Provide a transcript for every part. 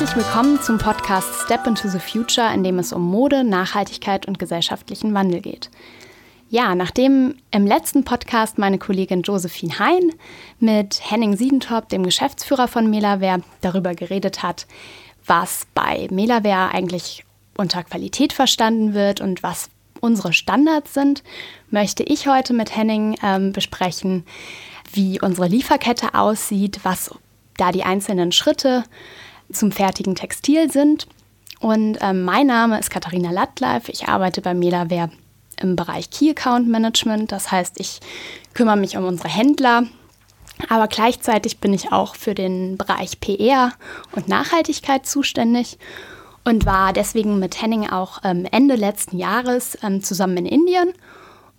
Herzlich willkommen zum Podcast Step into the Future, in dem es um Mode, Nachhaltigkeit und gesellschaftlichen Wandel geht. Ja, nachdem im letzten Podcast meine Kollegin Josephine Hein mit Henning Siedentop, dem Geschäftsführer von Melaware, darüber geredet hat, was bei Melaware eigentlich unter Qualität verstanden wird und was unsere Standards sind, möchte ich heute mit Henning ähm, besprechen, wie unsere Lieferkette aussieht, was da die einzelnen Schritte zum fertigen Textil sind. Und ähm, mein Name ist Katharina Lattleif. Ich arbeite bei Melaware im Bereich Key Account Management. Das heißt, ich kümmere mich um unsere Händler, aber gleichzeitig bin ich auch für den Bereich PR und Nachhaltigkeit zuständig und war deswegen mit Henning auch ähm, Ende letzten Jahres ähm, zusammen in Indien.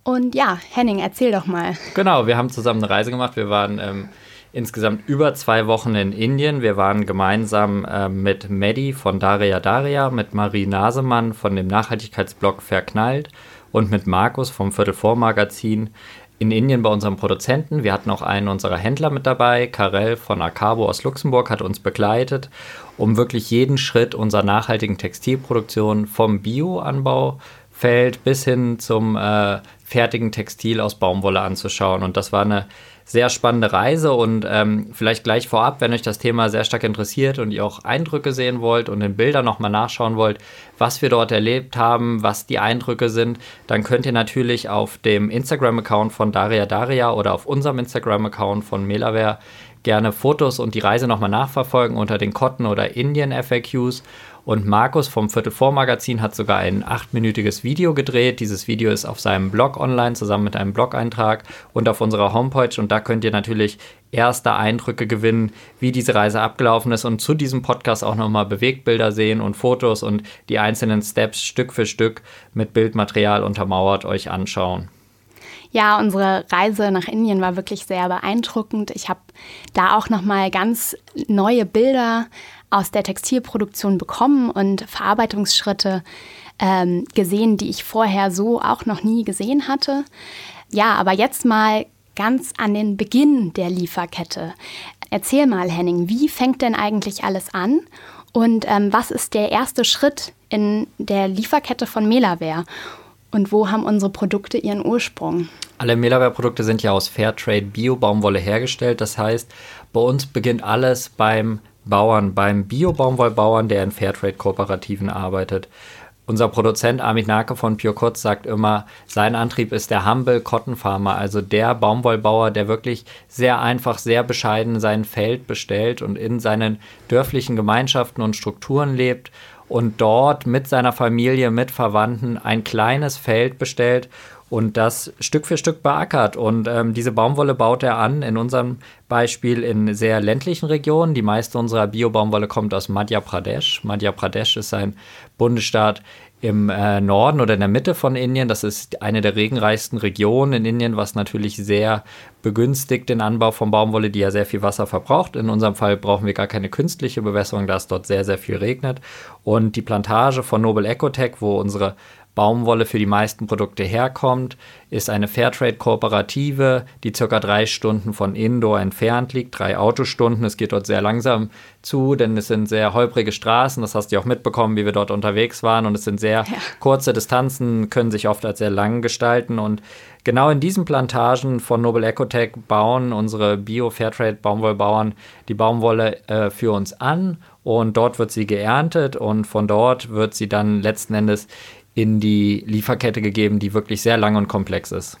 Und ja, Henning, erzähl doch mal. Genau, wir haben zusammen eine Reise gemacht. Wir waren ähm, insgesamt über zwei Wochen in Indien. Wir waren gemeinsam äh, mit Medi von Daria Daria, mit Marie Nasemann von dem Nachhaltigkeitsblog Verknallt und mit Markus vom Viertel vor Magazin in Indien bei unserem Produzenten. Wir hatten auch einen unserer Händler mit dabei, Karel von Acabo aus Luxemburg, hat uns begleitet, um wirklich jeden Schritt unserer nachhaltigen Textilproduktion vom Bioanbaufeld bis hin zum äh, fertigen Textil aus Baumwolle anzuschauen. Und das war eine sehr spannende Reise und ähm, vielleicht gleich vorab, wenn euch das Thema sehr stark interessiert und ihr auch Eindrücke sehen wollt und in Bildern nochmal nachschauen wollt, was wir dort erlebt haben, was die Eindrücke sind, dann könnt ihr natürlich auf dem Instagram-Account von Daria Daria oder auf unserem Instagram-Account von Melaware gerne Fotos und die Reise nochmal nachverfolgen unter den Cotton oder Indien FAQs und Markus vom Viertel vor Magazin hat sogar ein achtminütiges Video gedreht. Dieses Video ist auf seinem Blog online zusammen mit einem Blog-Eintrag und auf unserer Homepage. Und da könnt ihr natürlich erste Eindrücke gewinnen, wie diese Reise abgelaufen ist und zu diesem Podcast auch nochmal Bewegtbilder sehen und Fotos und die einzelnen Steps Stück für Stück mit Bildmaterial untermauert euch anschauen. Ja, unsere Reise nach Indien war wirklich sehr beeindruckend. Ich habe da auch noch mal ganz neue Bilder aus der Textilproduktion bekommen und Verarbeitungsschritte ähm, gesehen, die ich vorher so auch noch nie gesehen hatte. Ja, aber jetzt mal ganz an den Beginn der Lieferkette. Erzähl mal, Henning, wie fängt denn eigentlich alles an? Und ähm, was ist der erste Schritt in der Lieferkette von Melaware? Und wo haben unsere Produkte ihren Ursprung? Alle Melaware-Produkte sind ja aus Fairtrade Bio-Baumwolle hergestellt. Das heißt, bei uns beginnt alles beim Bauern, beim Bio-Baumwollbauern, der in Fairtrade-Kooperativen arbeitet. Unser Produzent Amit Nake von Pure Kotz sagt immer, sein Antrieb ist der Humble Cotton Farmer, also der Baumwollbauer, der wirklich sehr einfach, sehr bescheiden sein Feld bestellt und in seinen dörflichen Gemeinschaften und Strukturen lebt und dort mit seiner Familie, mit Verwandten ein kleines Feld bestellt und das Stück für Stück beackert. Und ähm, diese Baumwolle baut er an, in unserem Beispiel in sehr ländlichen Regionen. Die meiste unserer Bio-Baumwolle kommt aus Madhya Pradesh. Madhya Pradesh ist ein Bundesstaat im äh, Norden oder in der Mitte von Indien. Das ist eine der regenreichsten Regionen in Indien, was natürlich sehr begünstigt den Anbau von Baumwolle, die ja sehr viel Wasser verbraucht. In unserem Fall brauchen wir gar keine künstliche Bewässerung, da es dort sehr, sehr viel regnet. Und die Plantage von Noble Ecotech, wo unsere Baumwolle für die meisten Produkte herkommt, ist eine Fairtrade-Kooperative, die circa drei Stunden von Indoor entfernt liegt, drei Autostunden. Es geht dort sehr langsam zu, denn es sind sehr holprige Straßen. Das hast du auch mitbekommen, wie wir dort unterwegs waren. Und es sind sehr ja. kurze Distanzen, können sich oft als sehr lang gestalten. Und genau in diesen Plantagen von Noble Ecotech bauen unsere Bio-Fairtrade-Baumwollbauern die Baumwolle äh, für uns an. Und dort wird sie geerntet und von dort wird sie dann letzten Endes in die Lieferkette gegeben, die wirklich sehr lang und komplex ist.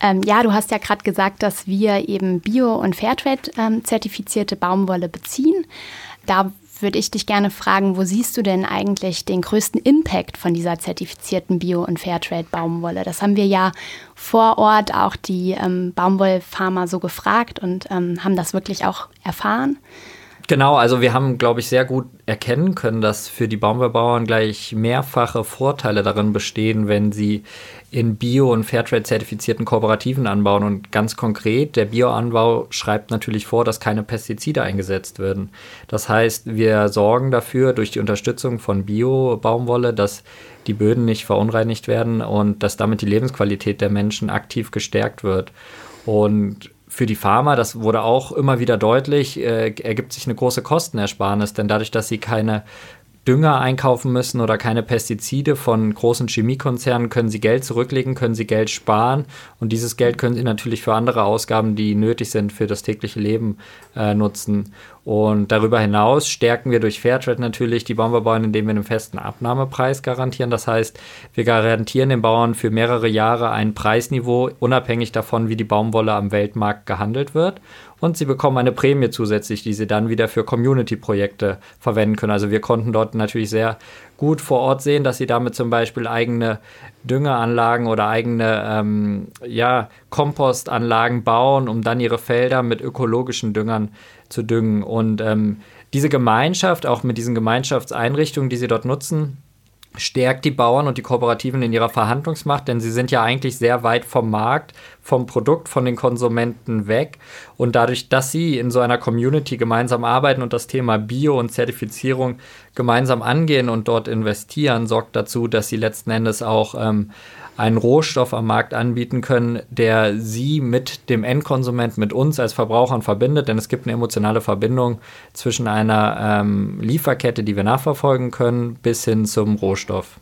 Ähm, ja, du hast ja gerade gesagt, dass wir eben Bio- und Fairtrade-zertifizierte ähm, Baumwolle beziehen. Da würde ich dich gerne fragen, wo siehst du denn eigentlich den größten Impact von dieser zertifizierten Bio- und Fairtrade-Baumwolle? Das haben wir ja vor Ort auch die ähm, Baumwollfarmer so gefragt und ähm, haben das wirklich auch erfahren. Genau, also wir haben, glaube ich, sehr gut erkennen können, dass für die Baumwollbauern gleich mehrfache Vorteile darin bestehen, wenn sie in Bio- und Fairtrade-zertifizierten Kooperativen anbauen. Und ganz konkret, der Bioanbau schreibt natürlich vor, dass keine Pestizide eingesetzt werden. Das heißt, wir sorgen dafür durch die Unterstützung von Bio-Baumwolle, dass die Böden nicht verunreinigt werden und dass damit die Lebensqualität der Menschen aktiv gestärkt wird. Und für die Farmer, das wurde auch immer wieder deutlich, äh, ergibt sich eine große Kostenersparnis, denn dadurch, dass sie keine Dünger einkaufen müssen oder keine Pestizide von großen Chemiekonzernen, können sie Geld zurücklegen, können sie Geld sparen und dieses Geld können sie natürlich für andere Ausgaben, die nötig sind für das tägliche Leben, äh, nutzen. Und darüber hinaus stärken wir durch Fairtrade natürlich die Baumwollbauern, indem wir einen festen Abnahmepreis garantieren. Das heißt, wir garantieren den Bauern für mehrere Jahre ein Preisniveau, unabhängig davon, wie die Baumwolle am Weltmarkt gehandelt wird. Und sie bekommen eine Prämie zusätzlich, die sie dann wieder für Community-Projekte verwenden können. Also wir konnten dort natürlich sehr gut vor Ort sehen, dass sie damit zum Beispiel eigene Düngeranlagen oder eigene ähm, ja, Kompostanlagen bauen, um dann ihre Felder mit ökologischen Düngern zu düngen. Und ähm, diese Gemeinschaft, auch mit diesen Gemeinschaftseinrichtungen, die sie dort nutzen, stärkt die Bauern und die Kooperativen in ihrer Verhandlungsmacht, denn sie sind ja eigentlich sehr weit vom Markt, vom Produkt, von den Konsumenten weg. Und dadurch, dass sie in so einer Community gemeinsam arbeiten und das Thema Bio und Zertifizierung gemeinsam angehen und dort investieren, sorgt dazu, dass sie letzten Endes auch ähm, einen Rohstoff am Markt anbieten können, der sie mit dem Endkonsument, mit uns als Verbrauchern verbindet. Denn es gibt eine emotionale Verbindung zwischen einer ähm, Lieferkette, die wir nachverfolgen können, bis hin zum Rohstoff.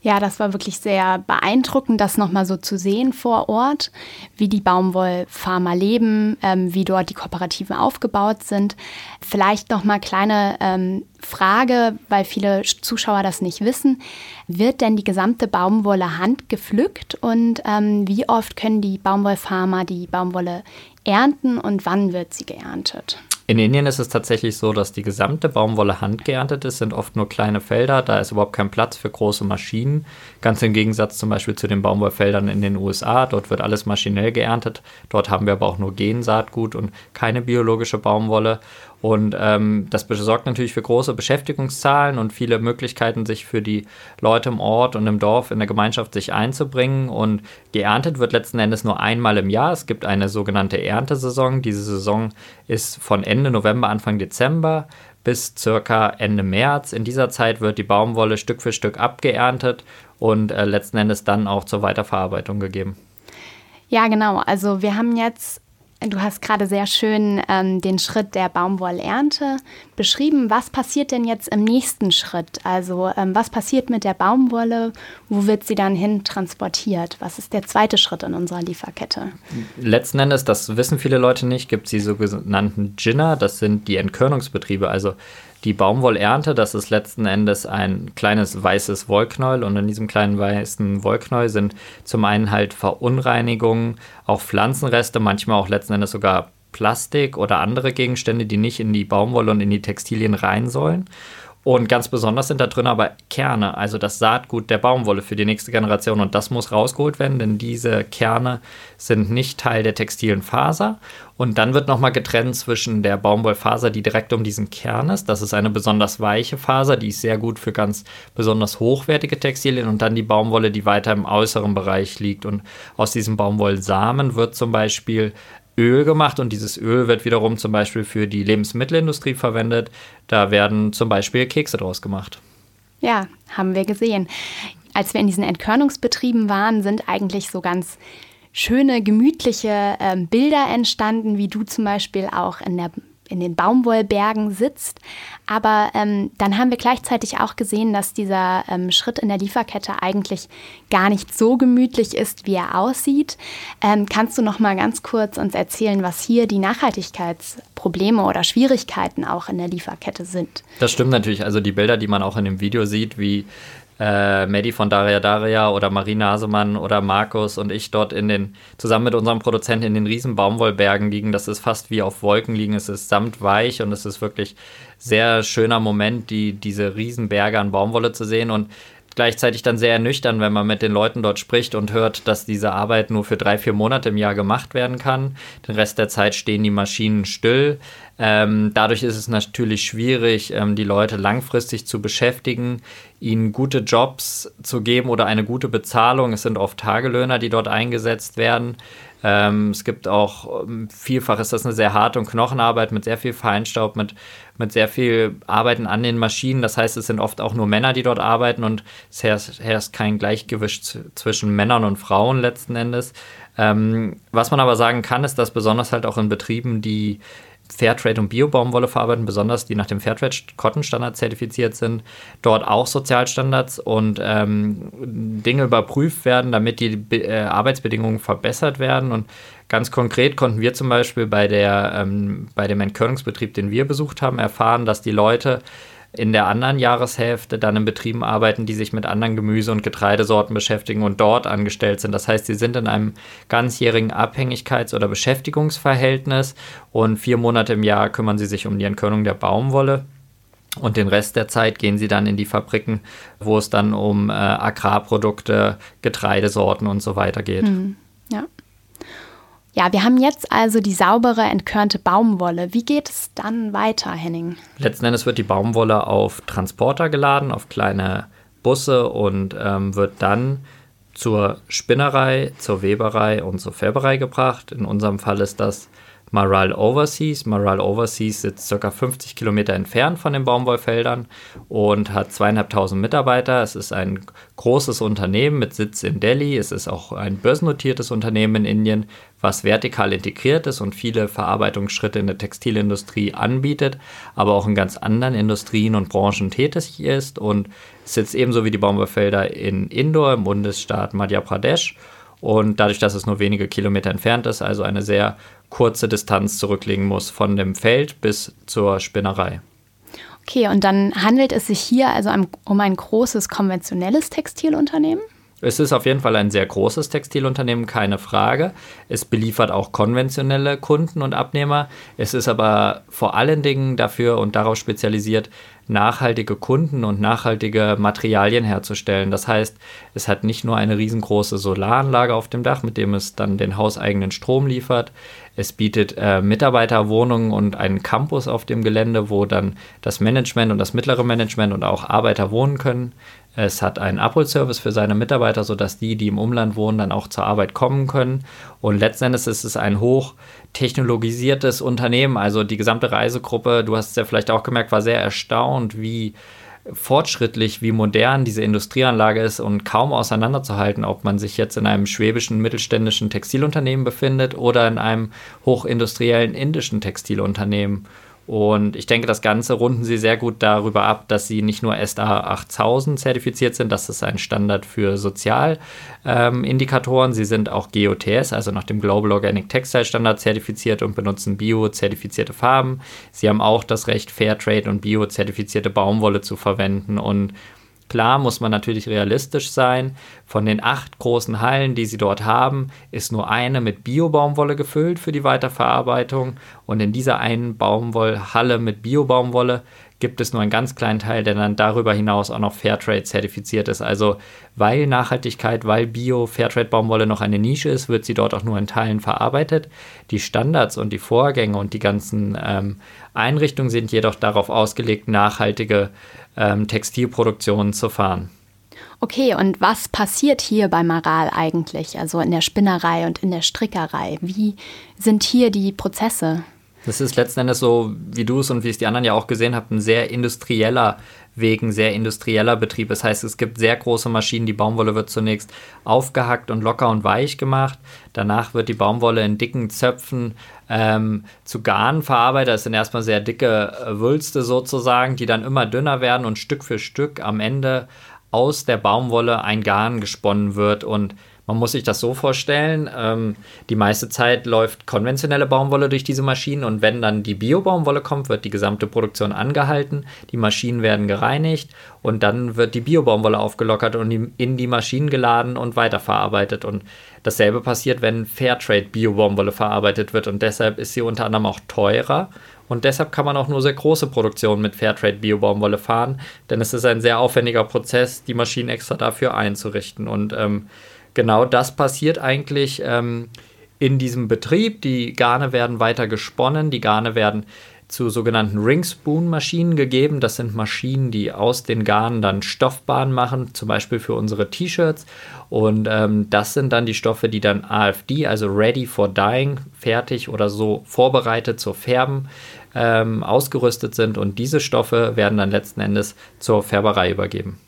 Ja, das war wirklich sehr beeindruckend, das nochmal so zu sehen vor Ort, wie die Baumwollfarmer leben, ähm, wie dort die Kooperativen aufgebaut sind. Vielleicht nochmal kleine ähm, Frage, weil viele Zuschauer das nicht wissen. Wird denn die gesamte Baumwolle handgepflückt und ähm, wie oft können die Baumwollfarmer die Baumwolle ernten und wann wird sie geerntet? In Indien ist es tatsächlich so, dass die gesamte Baumwolle handgeerntet ist, sind oft nur kleine Felder, da ist überhaupt kein Platz für große Maschinen. Ganz im Gegensatz zum Beispiel zu den Baumwollfeldern in den USA, dort wird alles maschinell geerntet. Dort haben wir aber auch nur Gensaatgut und keine biologische Baumwolle. Und ähm, das besorgt natürlich für große Beschäftigungszahlen und viele Möglichkeiten, sich für die Leute im Ort und im Dorf in der Gemeinschaft sich einzubringen. Und geerntet wird letzten Endes nur einmal im Jahr. Es gibt eine sogenannte Erntesaison. Diese Saison ist von Ende November, Anfang Dezember bis circa Ende März. In dieser Zeit wird die Baumwolle Stück für Stück abgeerntet und äh, letzten Endes dann auch zur Weiterverarbeitung gegeben. Ja, genau. Also wir haben jetzt Du hast gerade sehr schön ähm, den Schritt der Baumwollernte beschrieben. Was passiert denn jetzt im nächsten Schritt? Also ähm, was passiert mit der Baumwolle? Wo wird sie dann hin transportiert? Was ist der zweite Schritt in unserer Lieferkette? Letzten Endes, das wissen viele Leute nicht, gibt es die sogenannten Ginner. Das sind die Entkörnungsbetriebe. Also die Baumwollernte, das ist letzten Endes ein kleines weißes Wollknäuel und in diesem kleinen weißen Wollknäuel sind zum einen halt Verunreinigungen, auch Pflanzenreste, manchmal auch letzten Endes sogar Plastik oder andere Gegenstände, die nicht in die Baumwolle und in die Textilien rein sollen. Und ganz besonders sind da drin aber Kerne, also das Saatgut der Baumwolle für die nächste Generation. Und das muss rausgeholt werden, denn diese Kerne sind nicht Teil der textilen Faser. Und dann wird nochmal getrennt zwischen der Baumwollfaser, die direkt um diesen Kern ist. Das ist eine besonders weiche Faser, die ist sehr gut für ganz besonders hochwertige Textilien. Und dann die Baumwolle, die weiter im äußeren Bereich liegt. Und aus diesem Baumwollsamen wird zum Beispiel Öl gemacht und dieses Öl wird wiederum zum Beispiel für die Lebensmittelindustrie verwendet. Da werden zum Beispiel Kekse draus gemacht. Ja, haben wir gesehen. Als wir in diesen Entkörnungsbetrieben waren, sind eigentlich so ganz schöne, gemütliche äh, Bilder entstanden, wie du zum Beispiel auch in der in den Baumwollbergen sitzt. Aber ähm, dann haben wir gleichzeitig auch gesehen, dass dieser ähm, Schritt in der Lieferkette eigentlich gar nicht so gemütlich ist, wie er aussieht. Ähm, kannst du noch mal ganz kurz uns erzählen, was hier die Nachhaltigkeitsprobleme oder Schwierigkeiten auch in der Lieferkette sind? Das stimmt natürlich. Also die Bilder, die man auch in dem Video sieht, wie äh, Medi von Daria Daria oder Marie Nasemann oder Markus und ich dort in den, zusammen mit unserem Produzenten in den riesen Baumwollbergen liegen. Das ist fast wie auf Wolken liegen. Es ist samtweich und es ist wirklich sehr schöner Moment, die, diese riesen Berge an Baumwolle zu sehen und gleichzeitig dann sehr ernüchtern, wenn man mit den Leuten dort spricht und hört, dass diese Arbeit nur für drei, vier Monate im Jahr gemacht werden kann. Den Rest der Zeit stehen die Maschinen still. Ähm, dadurch ist es natürlich schwierig, ähm, die Leute langfristig zu beschäftigen, ihnen gute Jobs zu geben oder eine gute Bezahlung. Es sind oft Tagelöhner, die dort eingesetzt werden. Ähm, es gibt auch ähm, vielfach ist das eine sehr harte und Knochenarbeit mit sehr viel Feinstaub, mit, mit sehr viel Arbeiten an den Maschinen. Das heißt, es sind oft auch nur Männer, die dort arbeiten und es herrscht, herrscht kein Gleichgewicht zwischen Männern und Frauen letzten Endes. Ähm, was man aber sagen kann, ist, dass besonders halt auch in Betrieben, die Fairtrade und Bio-Baumwolle verarbeiten, besonders die nach dem Fairtrade Cotton Standard zertifiziert sind, dort auch Sozialstandards und ähm, Dinge überprüft werden, damit die äh, Arbeitsbedingungen verbessert werden. Und ganz konkret konnten wir zum Beispiel bei, der, ähm, bei dem Entkörnungsbetrieb, den wir besucht haben, erfahren, dass die Leute in der anderen Jahreshälfte dann in Betrieben arbeiten, die sich mit anderen Gemüse- und Getreidesorten beschäftigen und dort angestellt sind. Das heißt, sie sind in einem ganzjährigen Abhängigkeits- oder Beschäftigungsverhältnis und vier Monate im Jahr kümmern sie sich um die Entkörnung der Baumwolle. Und den Rest der Zeit gehen sie dann in die Fabriken, wo es dann um äh, Agrarprodukte, Getreidesorten und so weiter geht. Mhm. Ja. Ja, wir haben jetzt also die saubere, entkörnte Baumwolle. Wie geht es dann weiter, Henning? Letzten Endes wird die Baumwolle auf Transporter geladen, auf kleine Busse und ähm, wird dann zur Spinnerei, zur Weberei und zur Färberei gebracht. In unserem Fall ist das Maral Overseas. Maral Overseas sitzt ca. 50 Kilometer entfernt von den Baumwollfeldern und hat zweieinhalbtausend Mitarbeiter. Es ist ein großes Unternehmen mit Sitz in Delhi. Es ist auch ein börsennotiertes Unternehmen in Indien, was vertikal integriert ist und viele Verarbeitungsschritte in der Textilindustrie anbietet, aber auch in ganz anderen Industrien und Branchen tätig ist und sitzt ebenso wie die Baumwollfelder in Indore im Bundesstaat Madhya Pradesh. Und dadurch, dass es nur wenige Kilometer entfernt ist, also eine sehr kurze Distanz zurücklegen muss von dem Feld bis zur Spinnerei. Okay, und dann handelt es sich hier also um ein großes konventionelles Textilunternehmen? Es ist auf jeden Fall ein sehr großes Textilunternehmen, keine Frage. Es beliefert auch konventionelle Kunden und Abnehmer. Es ist aber vor allen Dingen dafür und darauf spezialisiert, nachhaltige Kunden und nachhaltige Materialien herzustellen. Das heißt, es hat nicht nur eine riesengroße Solaranlage auf dem Dach, mit dem es dann den hauseigenen Strom liefert. Es bietet äh, Mitarbeiterwohnungen und einen Campus auf dem Gelände, wo dann das Management und das mittlere Management und auch Arbeiter wohnen können. Es hat einen Abholservice für seine Mitarbeiter, sodass die, die im Umland wohnen, dann auch zur Arbeit kommen können. Und letzten Endes ist es ein hochtechnologisiertes Unternehmen. Also die gesamte Reisegruppe, du hast es ja vielleicht auch gemerkt, war sehr erstaunt, wie fortschrittlich, wie modern diese Industrieanlage ist und kaum auseinanderzuhalten, ob man sich jetzt in einem schwäbischen mittelständischen Textilunternehmen befindet oder in einem hochindustriellen indischen Textilunternehmen. Und ich denke, das Ganze runden sie sehr gut darüber ab, dass sie nicht nur SDA 8000 zertifiziert sind, das ist ein Standard für Sozialindikatoren, ähm, sie sind auch GOTS, also nach dem Global Organic Textile Standard zertifiziert und benutzen bio-zertifizierte Farben. Sie haben auch das Recht, Fairtrade und bio-zertifizierte Baumwolle zu verwenden und Klar muss man natürlich realistisch sein. Von den acht großen Hallen, die sie dort haben, ist nur eine mit Bio-Baumwolle gefüllt für die Weiterverarbeitung. Und in dieser einen Baumwollhalle mit Bio-Baumwolle gibt es nur einen ganz kleinen Teil, der dann darüber hinaus auch noch Fairtrade zertifiziert ist. Also weil Nachhaltigkeit, weil Bio-Fairtrade-Baumwolle noch eine Nische ist, wird sie dort auch nur in Teilen verarbeitet. Die Standards und die Vorgänge und die ganzen ähm, Einrichtungen sind jedoch darauf ausgelegt, nachhaltige ähm, Textilproduktionen zu fahren. Okay, und was passiert hier bei Maral eigentlich, also in der Spinnerei und in der Strickerei? Wie sind hier die Prozesse? Das ist letzten Endes so, wie du es und wie es die anderen ja auch gesehen habt, ein sehr industrieller Weg, ein sehr industrieller Betrieb. Das heißt, es gibt sehr große Maschinen. Die Baumwolle wird zunächst aufgehackt und locker und weich gemacht. Danach wird die Baumwolle in dicken Zöpfen ähm, zu Garn verarbeitet. Das sind erstmal sehr dicke äh, Wülste sozusagen, die dann immer dünner werden und Stück für Stück am Ende aus der Baumwolle ein Garn gesponnen wird und man muss sich das so vorstellen, ähm, die meiste Zeit läuft konventionelle Baumwolle durch diese Maschinen und wenn dann die Bio-Baumwolle kommt, wird die gesamte Produktion angehalten, die Maschinen werden gereinigt und dann wird die Bio-Baumwolle aufgelockert und in die Maschinen geladen und weiterverarbeitet. Und dasselbe passiert, wenn Fairtrade Bio-Baumwolle verarbeitet wird und deshalb ist sie unter anderem auch teurer und deshalb kann man auch nur sehr große Produktionen mit Fairtrade Bio-Baumwolle fahren, denn es ist ein sehr aufwendiger Prozess, die Maschinen extra dafür einzurichten und ähm, genau das passiert eigentlich ähm, in diesem Betrieb. Die Garne werden weiter gesponnen, die Garne werden zu sogenannten Ringspoon-Maschinen gegeben. Das sind Maschinen, die aus den Garnen dann Stoffbahnen machen, zum Beispiel für unsere T-Shirts. Und ähm, das sind dann die Stoffe, die dann AFD, also Ready for Dyeing, fertig oder so vorbereitet zur Färben ähm, ausgerüstet sind. Und diese Stoffe werden dann letzten Endes zur Färberei übergeben.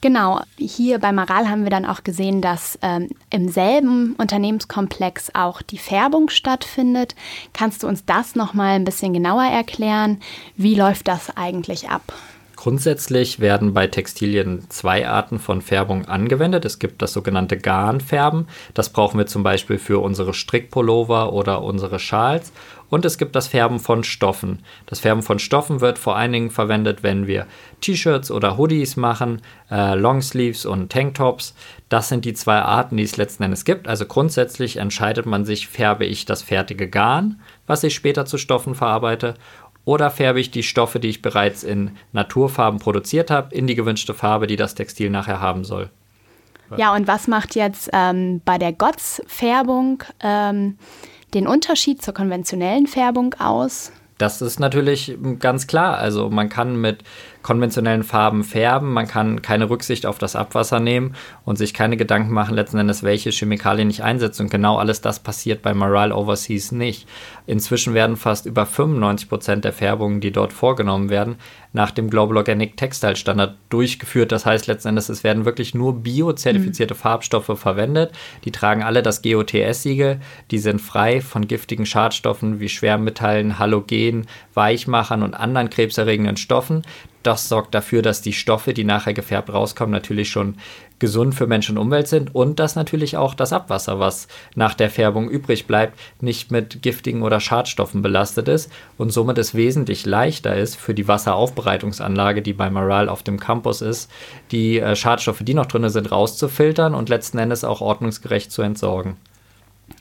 Genau, hier bei Maral haben wir dann auch gesehen, dass ähm, im selben Unternehmenskomplex auch die Färbung stattfindet. Kannst du uns das noch mal ein bisschen genauer erklären? Wie läuft das eigentlich ab? Grundsätzlich werden bei Textilien zwei Arten von Färbung angewendet. Es gibt das sogenannte Garnfärben. Das brauchen wir zum Beispiel für unsere Strickpullover oder unsere Schals. Und es gibt das Färben von Stoffen. Das Färben von Stoffen wird vor allen Dingen verwendet, wenn wir T-Shirts oder Hoodies machen, äh, Longsleeves und Tanktops. Das sind die zwei Arten, die es letzten Endes gibt. Also grundsätzlich entscheidet man sich, färbe ich das fertige Garn, was ich später zu Stoffen verarbeite, oder färbe ich die Stoffe, die ich bereits in Naturfarben produziert habe, in die gewünschte Farbe, die das Textil nachher haben soll. Ja, und was macht jetzt ähm, bei der GOTS-Färbung ähm, den Unterschied zur konventionellen Färbung aus? Das ist natürlich ganz klar. Also man kann mit konventionellen Farben färben, man kann keine Rücksicht auf das Abwasser nehmen und sich keine Gedanken machen, letzten Endes, welche Chemikalien ich einsetze. Und genau alles das passiert bei Moral Overseas nicht. Inzwischen werden fast über 95 Prozent der Färbungen, die dort vorgenommen werden, nach dem Global Organic Textile Standard durchgeführt. Das heißt letzten Endes, es werden wirklich nur biozertifizierte mhm. Farbstoffe verwendet. Die tragen alle das GOTS-Siegel. Die sind frei von giftigen Schadstoffen wie Schwermetallen, Halogen, Weichmachern und anderen krebserregenden Stoffen das sorgt dafür, dass die Stoffe, die nachher gefärbt rauskommen, natürlich schon gesund für Mensch und Umwelt sind und dass natürlich auch das Abwasser, was nach der Färbung übrig bleibt, nicht mit giftigen oder Schadstoffen belastet ist und somit es wesentlich leichter ist für die Wasseraufbereitungsanlage, die bei Maral auf dem Campus ist, die äh, Schadstoffe, die noch drin sind, rauszufiltern und letzten Endes auch ordnungsgerecht zu entsorgen.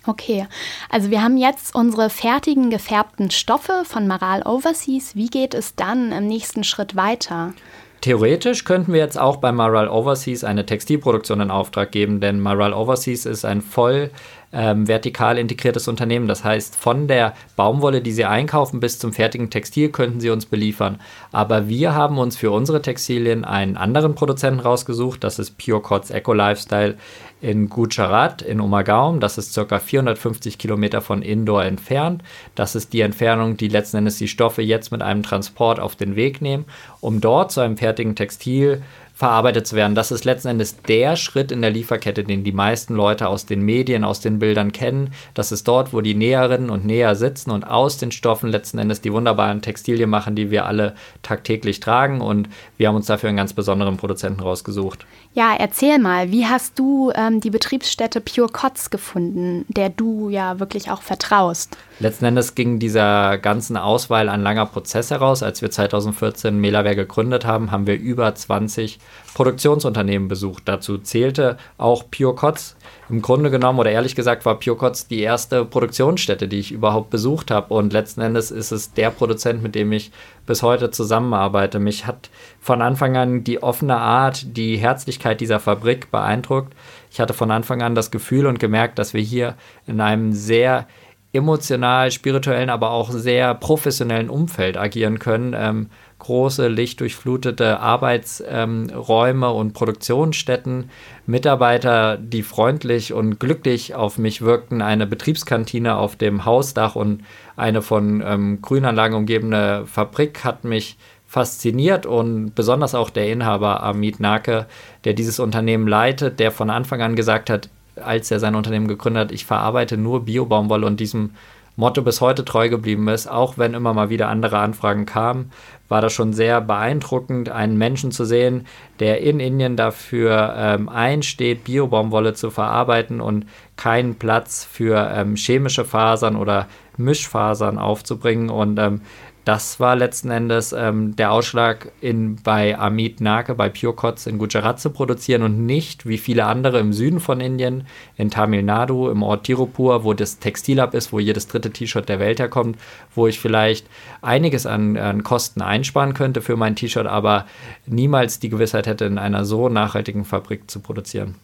Okay, also wir haben jetzt unsere fertigen gefärbten Stoffe von Maral Overseas. Wie geht es dann im nächsten Schritt weiter? Theoretisch könnten wir jetzt auch bei Maral Overseas eine Textilproduktion in Auftrag geben, denn Maral Overseas ist ein voll ähm, vertikal integriertes Unternehmen. Das heißt, von der Baumwolle, die Sie einkaufen, bis zum fertigen Textil könnten Sie uns beliefern. Aber wir haben uns für unsere Textilien einen anderen Produzenten rausgesucht. Das ist Pure Cots Eco Lifestyle in Gujarat in Umagaum. Das ist ca. 450 Kilometer von Indore entfernt. Das ist die Entfernung, die letzten Endes die Stoffe jetzt mit einem Transport auf den Weg nehmen, um dort zu einem fertigen Textil verarbeitet zu werden. Das ist letzten Endes der Schritt in der Lieferkette, den die meisten Leute aus den Medien, aus den Bildern kennen. Das ist dort, wo die Näherinnen und Näher sitzen und aus den Stoffen letzten Endes die wunderbaren Textilien machen, die wir alle tagtäglich tragen. Und wir haben uns dafür einen ganz besonderen Produzenten rausgesucht. Ja, erzähl mal, wie hast du ähm, die Betriebsstätte Pure Cots gefunden, der du ja wirklich auch vertraust? Letzten Endes ging dieser ganzen Auswahl ein langer Prozess heraus. Als wir 2014 Melaware gegründet haben, haben wir über 20 Produktionsunternehmen besucht. Dazu zählte auch Pure Cots. Im Grunde genommen, oder ehrlich gesagt, war Pure Cots die erste Produktionsstätte, die ich überhaupt besucht habe. Und letzten Endes ist es der Produzent, mit dem ich bis heute zusammenarbeite. Mich hat von Anfang an die offene Art, die Herzlichkeit dieser Fabrik beeindruckt. Ich hatte von Anfang an das Gefühl und gemerkt, dass wir hier in einem sehr emotional, spirituellen, aber auch sehr professionellen Umfeld agieren können. Ähm, große, lichtdurchflutete Arbeitsräume ähm, und Produktionsstätten, Mitarbeiter, die freundlich und glücklich auf mich wirkten, eine Betriebskantine auf dem Hausdach und eine von ähm, Grünanlagen umgebene Fabrik hat mich fasziniert und besonders auch der Inhaber Amit Nake, der dieses Unternehmen leitet, der von Anfang an gesagt hat, als er sein Unternehmen gegründet hat, ich verarbeite nur Bio-Baumwolle und diesem Motto bis heute treu geblieben ist, auch wenn immer mal wieder andere Anfragen kamen, war das schon sehr beeindruckend, einen Menschen zu sehen, der in Indien dafür ähm, einsteht, Bio-Baumwolle zu verarbeiten und keinen Platz für ähm, chemische Fasern oder Mischfasern aufzubringen. Und ähm, das war letzten Endes ähm, der Ausschlag, in, bei Amit Nake, bei Pure Cots in Gujarat zu produzieren und nicht wie viele andere im Süden von Indien, in Tamil Nadu, im Ort Tirupur, wo das Textilab ist, wo jedes dritte T-Shirt der Welt herkommt, wo ich vielleicht einiges an, an Kosten einsparen könnte für mein T-Shirt, aber niemals die Gewissheit hätte, in einer so nachhaltigen Fabrik zu produzieren.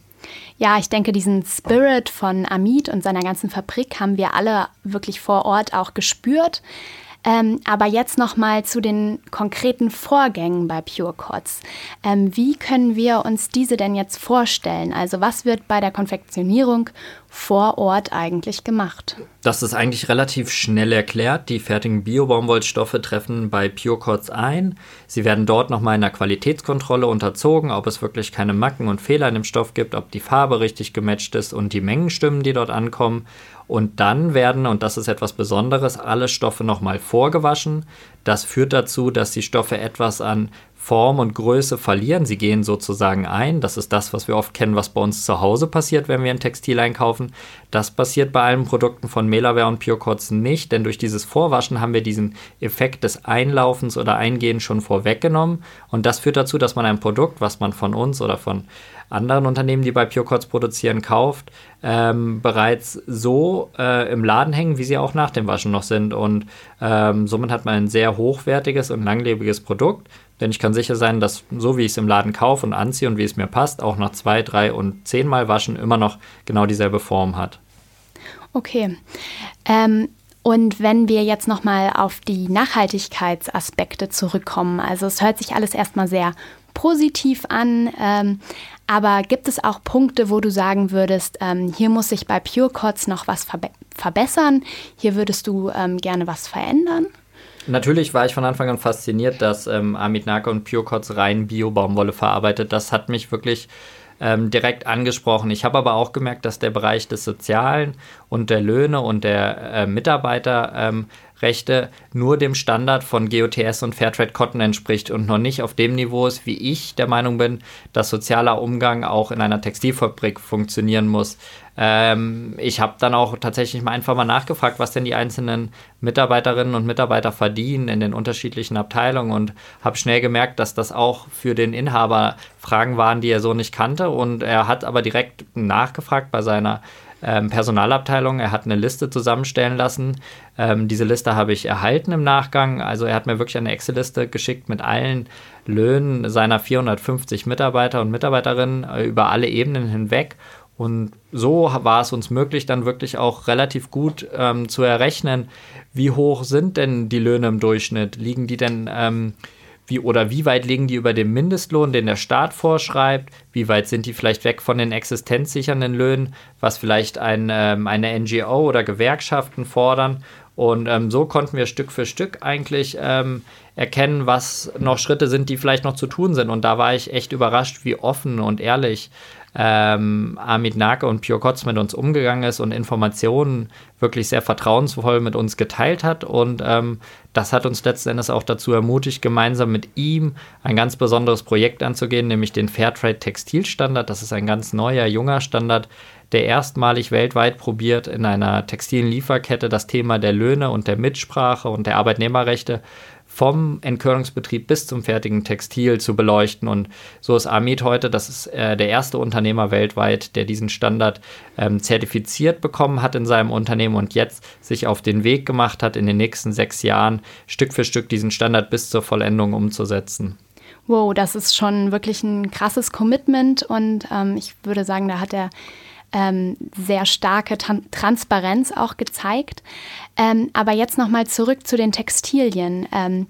Ja, ich denke, diesen Spirit von Amit und seiner ganzen Fabrik haben wir alle wirklich vor Ort auch gespürt. Ähm, aber jetzt noch mal zu den konkreten Vorgängen bei PureCots. Ähm, wie können wir uns diese denn jetzt vorstellen? Also was wird bei der Konfektionierung vor Ort eigentlich gemacht? Das ist eigentlich relativ schnell erklärt. Die fertigen Bio-Baumwollstoffe treffen bei PureCots ein. Sie werden dort nochmal in der Qualitätskontrolle unterzogen, ob es wirklich keine Macken und Fehler in dem Stoff gibt, ob die Farbe richtig gematcht ist und die Mengen stimmen, die dort ankommen. Und dann werden, und das ist etwas Besonderes, alle Stoffe nochmal vorgewaschen. Das führt dazu, dass die Stoffe etwas an Form und Größe verlieren. Sie gehen sozusagen ein. Das ist das, was wir oft kennen, was bei uns zu Hause passiert, wenn wir ein Textil einkaufen. Das passiert bei allen Produkten von Melaware und PureCots nicht, denn durch dieses Vorwaschen haben wir diesen Effekt des Einlaufens oder Eingehens schon vorweggenommen. Und das führt dazu, dass man ein Produkt, was man von uns oder von anderen Unternehmen, die bei PureCots produzieren, kauft, ähm, bereits so äh, im Laden hängen, wie sie auch nach dem Waschen noch sind. Und ähm, somit hat man ein sehr hochwertiges und langlebiges Produkt denn ich kann sicher sein, dass so wie ich es im Laden kaufe und anziehe und wie es mir passt, auch nach zwei, drei und zehnmal waschen immer noch genau dieselbe Form hat. Okay. Ähm, und wenn wir jetzt nochmal auf die Nachhaltigkeitsaspekte zurückkommen, also es hört sich alles erstmal sehr positiv an, ähm, aber gibt es auch Punkte, wo du sagen würdest, ähm, hier muss sich bei PureCots noch was verbe verbessern, hier würdest du ähm, gerne was verändern? Natürlich war ich von Anfang an fasziniert, dass ähm, Amit Naka und PureCots rein Bio-Baumwolle verarbeitet. Das hat mich wirklich ähm, direkt angesprochen. Ich habe aber auch gemerkt, dass der Bereich des Sozialen und der Löhne und der äh, Mitarbeiterrechte ähm, nur dem Standard von GOTS und Fairtrade Cotton entspricht und noch nicht auf dem Niveau ist, wie ich der Meinung bin, dass sozialer Umgang auch in einer Textilfabrik funktionieren muss. Ähm, ich habe dann auch tatsächlich mal einfach mal nachgefragt, was denn die einzelnen Mitarbeiterinnen und Mitarbeiter verdienen in den unterschiedlichen Abteilungen und habe schnell gemerkt, dass das auch für den Inhaber Fragen waren, die er so nicht kannte. Und er hat aber direkt nachgefragt bei seiner ähm, Personalabteilung. Er hat eine Liste zusammenstellen lassen. Ähm, diese Liste habe ich erhalten im Nachgang. Also er hat mir wirklich eine Excel-Liste geschickt mit allen Löhnen seiner 450 Mitarbeiter und Mitarbeiterinnen äh, über alle Ebenen hinweg. Und so war es uns möglich, dann wirklich auch relativ gut ähm, zu errechnen, wie hoch sind denn die Löhne im Durchschnitt? Liegen die denn ähm, wie oder wie weit liegen die über dem Mindestlohn, den der Staat vorschreibt? Wie weit sind die vielleicht weg von den existenzsichernden Löhnen, was vielleicht ein, ähm, eine NGO oder Gewerkschaften fordern? Und ähm, so konnten wir Stück für Stück eigentlich ähm, erkennen, was noch Schritte sind, die vielleicht noch zu tun sind. Und da war ich echt überrascht, wie offen und ehrlich ähm, Amit Nake und Pio Kotz mit uns umgegangen ist und Informationen wirklich sehr vertrauensvoll mit uns geteilt hat. Und ähm, das hat uns letzten Endes auch dazu ermutigt, gemeinsam mit ihm ein ganz besonderes Projekt anzugehen, nämlich den Fairtrade Textilstandard. Das ist ein ganz neuer, junger Standard, der erstmalig weltweit probiert, in einer textilen Lieferkette das Thema der Löhne und der Mitsprache und der Arbeitnehmerrechte vom Entkörnungsbetrieb bis zum fertigen Textil zu beleuchten. Und so ist Amit heute, das ist äh, der erste Unternehmer weltweit, der diesen Standard ähm, zertifiziert bekommen hat in seinem Unternehmen und jetzt sich auf den Weg gemacht hat, in den nächsten sechs Jahren Stück für Stück diesen Standard bis zur Vollendung umzusetzen. Wow, das ist schon wirklich ein krasses Commitment und ähm, ich würde sagen, da hat er ähm, sehr starke Tan Transparenz auch gezeigt. Ähm, aber jetzt nochmal zurück zu den Textilien. Ähm,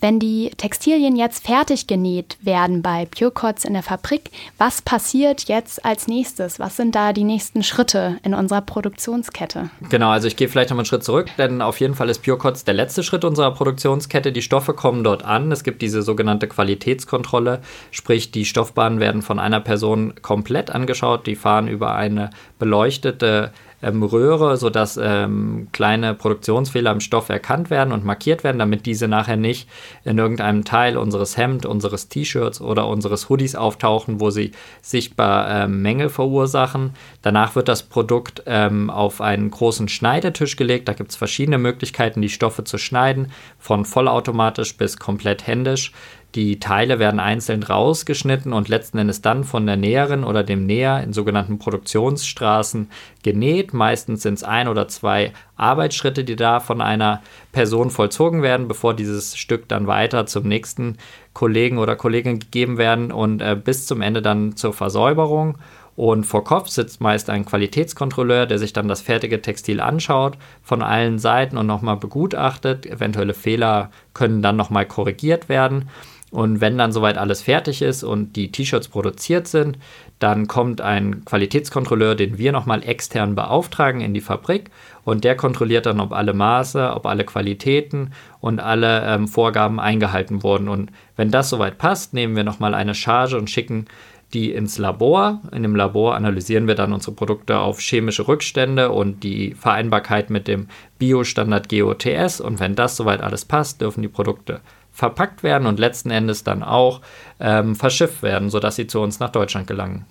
wenn die Textilien jetzt fertig genäht werden bei PureCots in der Fabrik, was passiert jetzt als nächstes? Was sind da die nächsten Schritte in unserer Produktionskette? Genau, also ich gehe vielleicht noch einen Schritt zurück, denn auf jeden Fall ist PureCots der letzte Schritt unserer Produktionskette. Die Stoffe kommen dort an. Es gibt diese sogenannte Qualitätskontrolle, sprich die Stoffbahnen werden von einer Person komplett angeschaut. Die fahren über eine beleuchtete ähm, Röhre, sodass ähm, kleine Produktionsfehler im Stoff erkannt werden und markiert werden, damit diese nachher nicht in irgendeinem Teil unseres Hemd, unseres T-Shirts oder unseres Hoodies auftauchen, wo sie sichtbar ähm, Mängel verursachen. Danach wird das Produkt ähm, auf einen großen Schneidetisch gelegt. Da gibt es verschiedene Möglichkeiten, die Stoffe zu schneiden, von vollautomatisch bis komplett händisch. Die Teile werden einzeln rausgeschnitten und letzten Endes dann von der Näherin oder dem Näher in sogenannten Produktionsstraßen genäht. Meistens sind es ein oder zwei Arbeitsschritte, die da von einer Person vollzogen werden, bevor dieses Stück dann weiter zum nächsten Kollegen oder Kollegin gegeben werden und äh, bis zum Ende dann zur Versäuberung. Und vor Kopf sitzt meist ein Qualitätskontrolleur, der sich dann das fertige Textil anschaut, von allen Seiten und nochmal begutachtet. Eventuelle Fehler können dann nochmal korrigiert werden. Und wenn dann soweit alles fertig ist und die T-Shirts produziert sind, dann kommt ein Qualitätskontrolleur, den wir nochmal extern beauftragen in die Fabrik und der kontrolliert dann, ob alle Maße, ob alle Qualitäten und alle ähm, Vorgaben eingehalten wurden. Und wenn das soweit passt, nehmen wir nochmal eine Charge und schicken die ins Labor. In dem Labor analysieren wir dann unsere Produkte auf chemische Rückstände und die Vereinbarkeit mit dem Biostandard GOTS. Und wenn das soweit alles passt, dürfen die Produkte verpackt werden und letzten Endes dann auch ähm, verschifft werden, sodass sie zu uns nach Deutschland gelangen.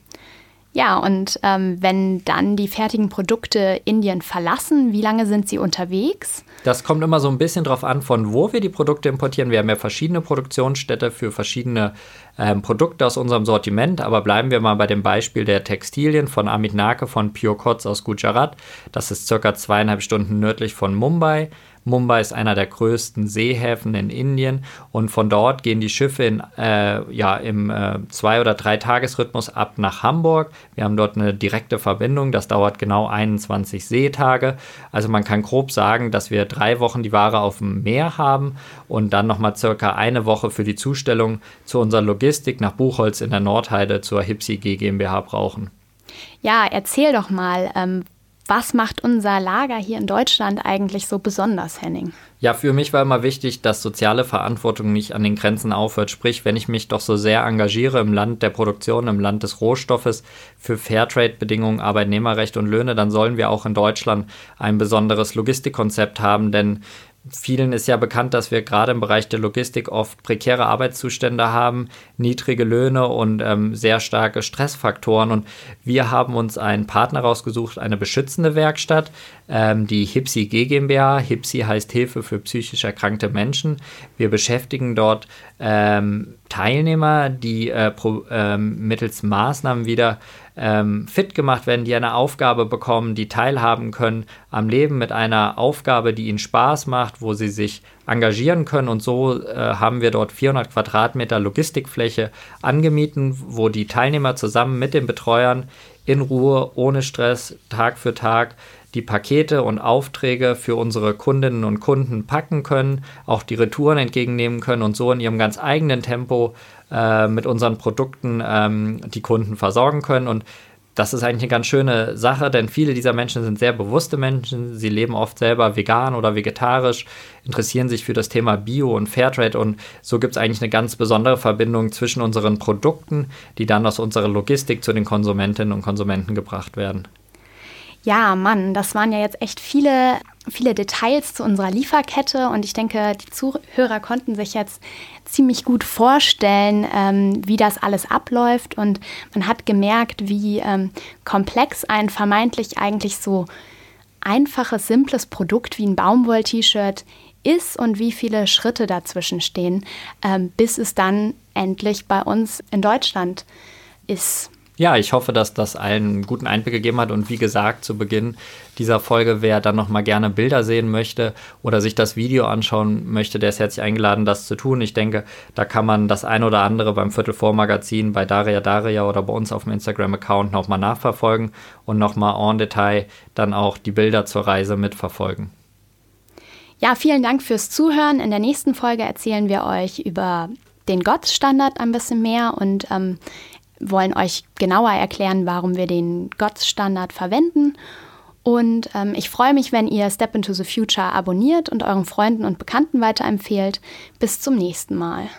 Ja, und ähm, wenn dann die fertigen Produkte Indien verlassen, wie lange sind sie unterwegs? Das kommt immer so ein bisschen drauf an, von wo wir die Produkte importieren. Wir haben ja verschiedene Produktionsstätte für verschiedene ähm, Produkte aus unserem Sortiment, aber bleiben wir mal bei dem Beispiel der Textilien von Amit Nake von Pure Cots aus Gujarat. Das ist circa zweieinhalb Stunden nördlich von Mumbai. Mumbai ist einer der größten Seehäfen in Indien und von dort gehen die Schiffe in, äh, ja, im äh, Zwei- oder Drei-Tages-Rhythmus ab nach Hamburg. Wir haben dort eine direkte Verbindung, das dauert genau 21 Seetage. Also man kann grob sagen, dass wir drei Wochen die Ware auf dem Meer haben und dann nochmal circa eine Woche für die Zustellung zu unserer Logistik nach Buchholz in der Nordheide zur Hipsi GmbH brauchen. Ja, erzähl doch mal, ähm, was macht unser Lager hier in Deutschland eigentlich so besonders, Henning? Ja, für mich war immer wichtig, dass soziale Verantwortung nicht an den Grenzen aufhört. Sprich, wenn ich mich doch so sehr engagiere im Land der Produktion, im Land des Rohstoffes für Fairtrade-Bedingungen, Arbeitnehmerrecht und Löhne, dann sollen wir auch in Deutschland ein besonderes Logistikkonzept haben, denn Vielen ist ja bekannt, dass wir gerade im Bereich der Logistik oft prekäre Arbeitszustände haben, niedrige Löhne und ähm, sehr starke Stressfaktoren. Und wir haben uns einen Partner rausgesucht, eine beschützende Werkstatt, ähm, die HIPSI GmbH. HIPSI heißt Hilfe für psychisch erkrankte Menschen. Wir beschäftigen dort ähm, Teilnehmer, die äh, pro, ähm, mittels Maßnahmen wieder ähm, fit gemacht werden, die eine Aufgabe bekommen, die teilhaben können am Leben mit einer Aufgabe, die ihnen Spaß macht, wo sie sich engagieren können. Und so äh, haben wir dort 400 Quadratmeter Logistikfläche angemieten, wo die Teilnehmer zusammen mit den Betreuern in Ruhe, ohne Stress, Tag für Tag die Pakete und Aufträge für unsere Kundinnen und Kunden packen können, auch die Retouren entgegennehmen können und so in ihrem ganz eigenen Tempo äh, mit unseren Produkten ähm, die Kunden versorgen können. Und das ist eigentlich eine ganz schöne Sache, denn viele dieser Menschen sind sehr bewusste Menschen. Sie leben oft selber vegan oder vegetarisch, interessieren sich für das Thema Bio und Fairtrade und so gibt es eigentlich eine ganz besondere Verbindung zwischen unseren Produkten, die dann aus unserer Logistik zu den Konsumentinnen und Konsumenten gebracht werden. Ja, Mann, das waren ja jetzt echt viele, viele Details zu unserer Lieferkette und ich denke, die Zuhörer konnten sich jetzt ziemlich gut vorstellen, ähm, wie das alles abläuft und man hat gemerkt, wie ähm, komplex ein vermeintlich eigentlich so einfaches, simples Produkt wie ein Baumwoll-T-Shirt ist und wie viele Schritte dazwischen stehen, ähm, bis es dann endlich bei uns in Deutschland ist. Ja, ich hoffe, dass das allen einen guten Einblick gegeben hat. Und wie gesagt, zu Beginn dieser Folge, wer dann nochmal gerne Bilder sehen möchte oder sich das Video anschauen möchte, der ist herzlich eingeladen, das zu tun. Ich denke, da kann man das ein oder andere beim Viertel vor Magazin, bei Daria Daria oder bei uns auf dem Instagram-Account nochmal nachverfolgen und nochmal en Detail dann auch die Bilder zur Reise mitverfolgen. Ja, vielen Dank fürs Zuhören. In der nächsten Folge erzählen wir euch über den GOTS-Standard ein bisschen mehr und ähm, wollen euch genauer erklären, warum wir den GOTS-Standard verwenden. Und ähm, ich freue mich, wenn ihr Step into the Future abonniert und euren Freunden und Bekannten weiterempfehlt. Bis zum nächsten Mal.